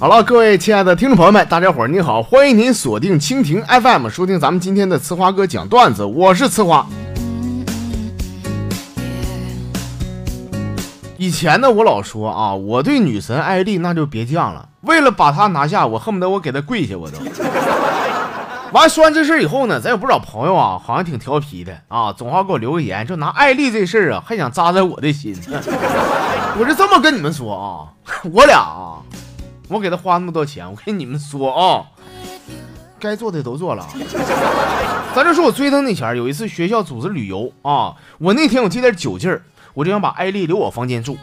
好了，各位亲爱的听众朋友们，大家伙儿你好，欢迎您锁定蜻蜓 FM 收听咱们今天的呲花哥讲段子，我是呲花。以前呢，我老说啊，我对女神艾丽那就别犟了，为了把她拿下，我恨不得我给她跪下，我都。完说完这事以后呢，咱有不少朋友啊，好像挺调皮的啊，总好给我留个言，就拿艾丽这事儿啊，还想扎在我的心。我是这么跟你们说啊，我俩啊，我给他花那么多钱，我跟你们说啊，该做的都做了。咱就说我追他那前有一次学校组织旅游啊，我那天我借点酒劲儿，我就想把艾丽留我房间住。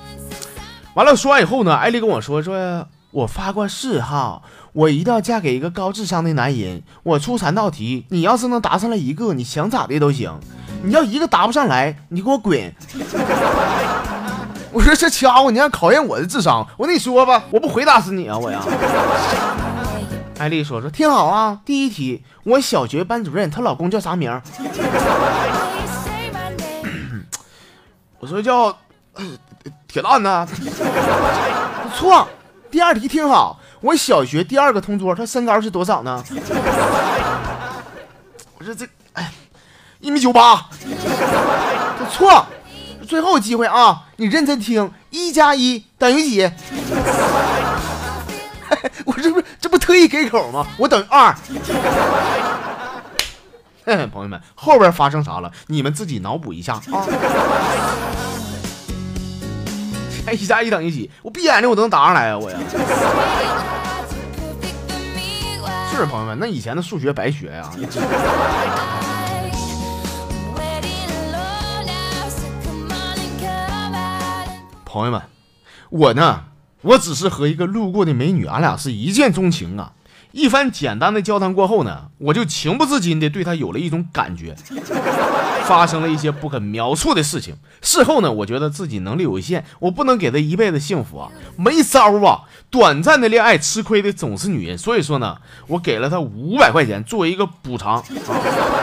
完了说完以后呢，艾丽跟我说说，我发过誓哈。我一定要嫁给一个高智商的男人。我出三道题，你要是能答上来一个，你想咋的都行。你要一个答不上来，你给我滚！我说这家伙，你还考验我的智商？我跟你说吧，我不回答死你啊！我呀。艾丽说说听好啊，第一题，我小学班主任她老公叫啥名？我说叫铁蛋呢。错。第二题听好。我小学第二个同桌，他身高是多少呢？我说这，哎，一米九八。这错，最后机会啊！你认真听，一加一等于几？我这不这不特意给口吗？我等于二。朋友们，后边发生啥了？你们自己脑补一下啊！一加一等于几？我闭眼睛我都能答上来啊！我呀。是朋友们，那以前的数学白学呀！朋友们，我呢，我只是和一个路过的美女，俺俩是一见钟情啊！一番简单的交谈过后呢，我就情不自禁的对她有了一种感觉。发生了一些不可描述的事情。事后呢，我觉得自己能力有限，我不能给她一辈子幸福啊，没招啊！短暂的恋爱，吃亏的总是女人。所以说呢，我给了她五百块钱作为一个补偿，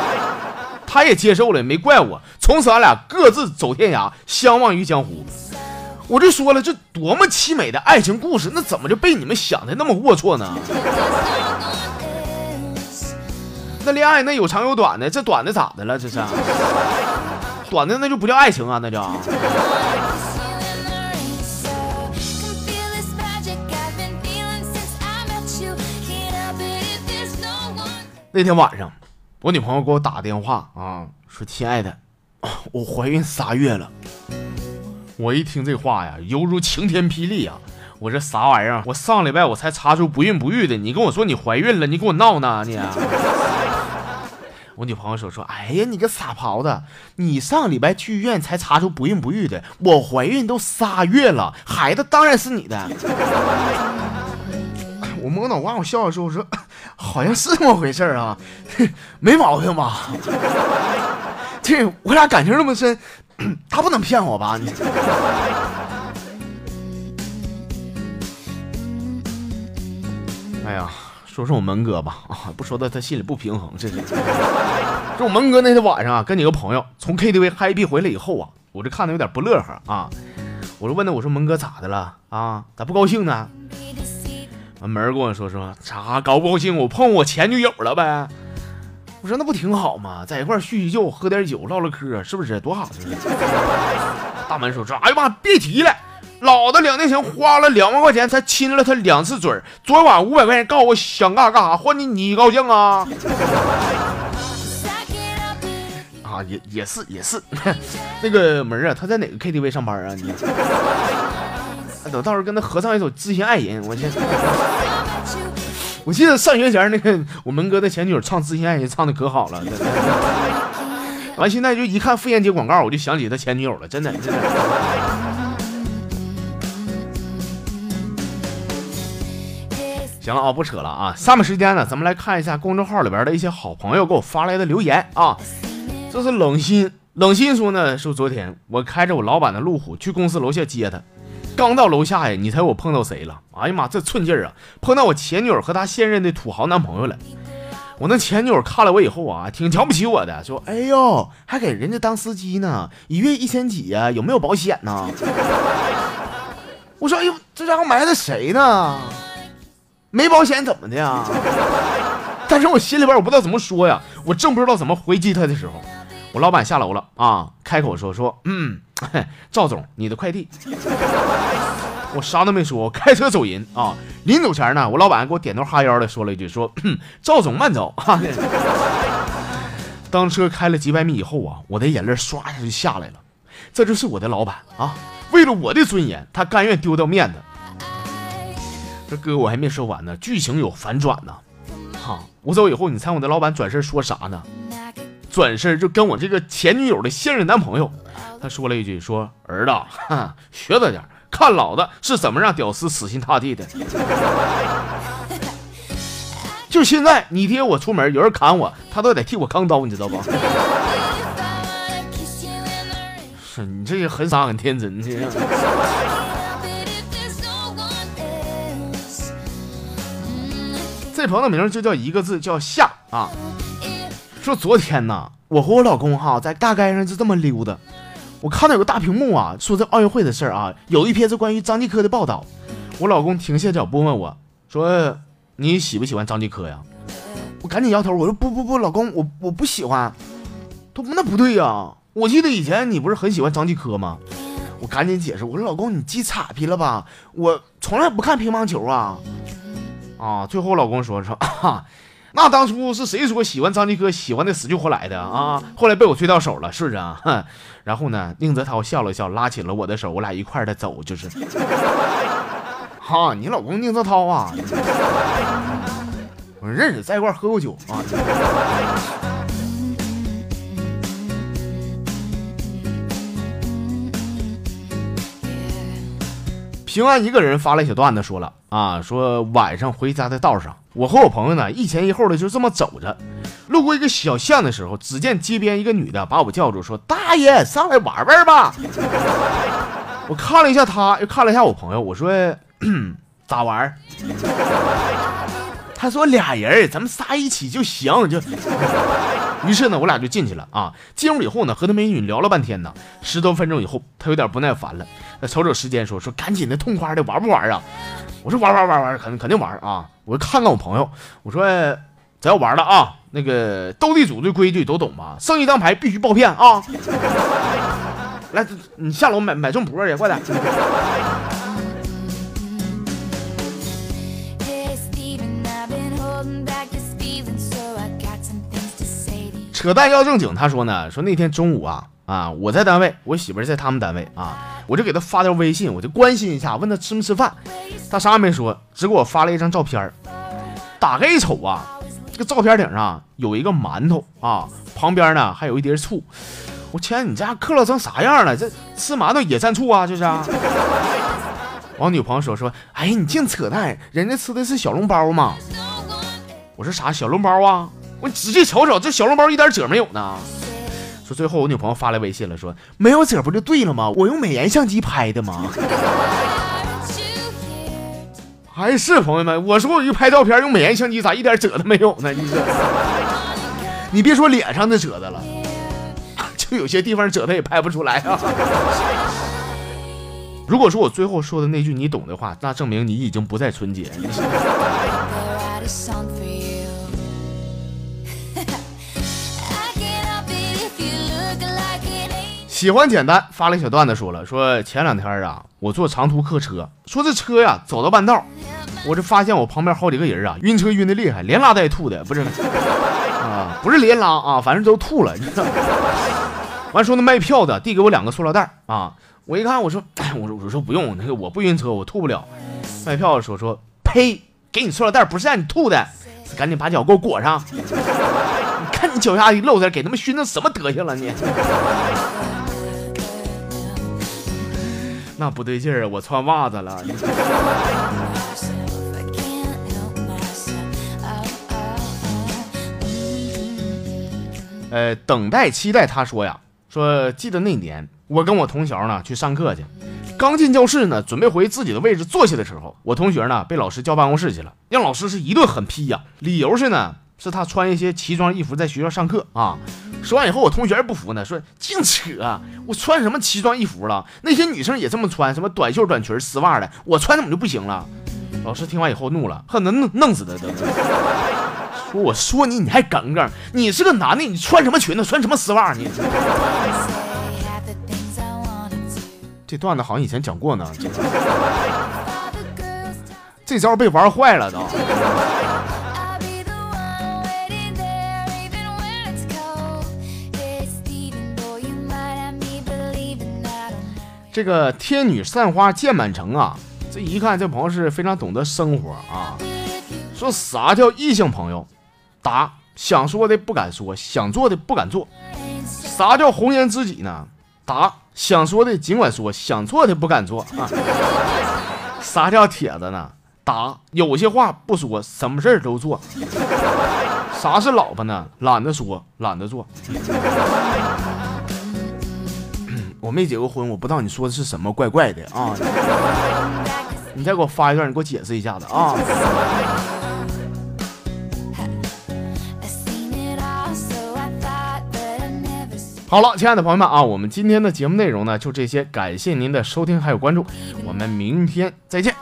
她也接受了，没怪我。从此，俺俩各自走天涯，相忘于江湖。我就说了，这多么凄美的爱情故事，那怎么就被你们想的那么龌龊呢？那恋爱那有长有短的，这短的咋的了？这是短的那就不叫爱情啊，那叫。那天晚上，我女朋友给我打电话啊，说：“亲爱的，我怀孕仨月了。”我一听这话呀，犹如晴天霹雳啊！我这啥玩意儿？我上礼拜我才查出不孕不育的，你跟我说你怀孕了，你给我闹呢你？我女朋友说说，哎呀，你个傻狍子，你上礼拜去医院才查出不孕不育的，我怀孕都仨月了，孩子当然是你的。我摸脑瓜，我笑着说，我说好像是这么回事啊，没毛病吧？这我俩感情那么深，他不能骗我吧？你。哎呀。说说我门哥吧，啊，不说他他心里不平衡，这是。这我门哥那天晚上啊，跟几个朋友从 KTV happy 回来以后啊，我这看他有点不乐呵啊，我就问他，我说门哥咋的了啊？咋不高兴呢？完门跟我说说咋高不高兴？我碰我前女友了呗。我说那不挺好吗？在一块叙叙旧，喝点酒，唠唠嗑，是不是多好？是不是？大门说说，哎呀妈，别提了。老子两年前花了两万块钱才亲了他两次嘴昨晚五百块钱告诉我想干啥干啥，换你你高兴啊？啊，也也是也是，那个门啊，他在哪个 KTV 上班啊？你，等到时候跟他合唱一首《知心爱人》，我去。我记得上学前那个我门哥的前女友唱《知心爱人》唱的可好了，完现在就一看妇炎洁广告，我就想起他前女友了，真的真的。行了啊，不扯了啊！下面时间呢，咱们来看一下公众号里边的一些好朋友给我发来的留言啊。这是冷心，冷心说呢，说昨天我开着我老板的路虎去公司楼下接他，刚到楼下呀，你猜我碰到谁了？哎呀妈，这寸劲儿啊，碰到我前女友和她现任的土豪男朋友了。我那前女友看了我以后啊，挺瞧不起我的，说：“哎呦，还给人家当司机呢，一月一千几呀，有没有保险呢？”我说：“哎呦，这家伙埋汰谁呢？”没保险怎么的呀？但是我心里边我不知道怎么说呀，我正不知道怎么回击他的时候，我老板下楼了啊，开口说说，嗯，赵总，你的快递。我啥都没说，开车走人啊。临走前呢，我老板给我点头哈腰的说了一句，说 赵总慢走啊。当车开了几百米以后啊，我的眼泪唰一下就下来了。这就是我的老板啊，为了我的尊严，他甘愿丢掉面子。这哥我还没说完呢，剧情有反转呢。哈，我走以后，你猜我的老板转身说啥呢？转身就跟我这个前女友的现任男朋友，他说了一句，说儿子，学着点，看老子是怎么让屌丝死心塌地的。就现在，你爹我出门，有人砍我，他都得替我扛刀，你知道不？是你这也很傻很天真，这。这朋友名就叫一个字，叫夏啊。说昨天呢，我和我老公哈在大街上就这么溜达，我看到有个大屏幕啊，说这奥运会的事儿啊，有一篇是关于张继科的报道。我老公停下脚步问我说：“你喜不喜欢张继科呀？”我赶紧摇头，我说：“不不不，老公，我我不喜欢。”他说：“那不对呀，我记得以前你不是很喜欢张继科吗？”我赶紧解释，我说：“老公，你记岔劈了吧？我从来不看乒乓球啊。”啊！最后我老公说说啊，那当初是谁说喜欢张继科，喜欢的死去活来的啊？后来被我追到手了，是不是啊？哼！然后呢，宁泽涛笑了笑，拉起了我的手，我俩一块的走，就是。哈，你老公宁泽涛啊？我认识，在一块喝过酒啊。平安一个人发了一小段子，说了啊，说晚上回家的道上，我和我朋友呢一前一后的就这么走着，路过一个小巷的时候，只见街边一个女的把我叫住，说：“大爷，上来玩玩吧。”我看了一下他，又看了一下我朋友，我说：“咋玩？” 他说：“俩人，咱们仨一起就行。”就。于是呢，我俩就进去了啊。进屋以后呢，和那美女聊了半天呢。十多分钟以后，她有点不耐烦了，那瞅瞅时间说说赶紧的，痛快的玩不玩啊？我说玩玩玩玩，肯肯定玩啊！我看看我朋友，我说咱要玩了啊，那个斗地主的规矩都懂吧？剩一张牌必须爆片啊！来，你下楼买买中博去，快点。扯淡要正经，他说呢，说那天中午啊啊，我在单位，我媳妇在他们单位啊，我就给他发条微信，我就关心一下，问他吃没吃饭，他啥也没说，只给我发了一张照片打开一瞅啊，这个照片顶上有一个馒头啊，旁边呢还有一碟醋，我天，你家刻了成啥样了？这吃馒头也蘸醋啊？这是？我女朋友说说，哎，你净扯淡，人家吃的是小笼包嘛。我说啥小笼包啊？我仔细瞅瞅，这小笼包一点褶没有呢。说最后我女朋友发来微信了，说没有褶不就对了吗？我用美颜相机拍的吗？还 是朋友们，我说我就拍照片用美颜相机，咋一点褶都没有呢？你说，你别说脸上的褶子了，就有些地方褶子也拍不出来啊。如果说我最后说的那句你懂的话，那证明你已经不再纯洁。喜欢简单发了一小段子，说了说前两天啊，我坐长途客车，说这车呀走到半道，我这发现我旁边好几个人啊晕车晕的厉害，连拉带吐的，不是 啊，不是连拉啊，反正都吐了。完说那卖票的递给我两个塑料袋啊，我一看我说哎 我说我说不用，那个我不晕车，我吐不了。卖票的说说呸，给你塑料袋不是让你吐的，赶紧把脚给我裹上。你看你脚下一露点，给他们熏成什么德行了你？那不对劲儿啊！我穿袜子了。呃，等待期待，他说呀，说记得那年我跟我同学呢去上课去，刚进教室呢，准备回自己的位置坐下的时候，我同学呢被老师叫办公室去了，让老师是一顿狠批呀。理由是呢，是他穿一些奇装异服在学校上课啊。说完以后，我同学还不服呢，说净扯，我穿什么奇装异服了？那些女生也这么穿，什么短袖短裙丝袜的，我穿怎么就不行了？老师听完以后怒了，恨得弄弄死他都。说我说你你还耿耿，你是个男的，你穿什么裙子，穿什么丝袜你？这段子好像以前讲过呢，这 招被玩坏了都。这个天女散花箭满城啊，这一看这朋友是非常懂得生活啊。说啥叫异性朋友？答：想说的不敢说，想做的不敢做。啥叫红颜知己呢？答：想说的尽管说，想做的不敢做啊。啥叫铁子呢？答：有些话不说，什么事儿都做。啥是老婆呢？懒得说，懒得做。我没结过婚，我不知道你说的是什么，怪怪的啊！你再给我发一段，你给我解释一下子啊！好了，亲爱的朋友们啊，我们今天的节目内容呢就这些，感谢您的收听还有关注，我们明天再见。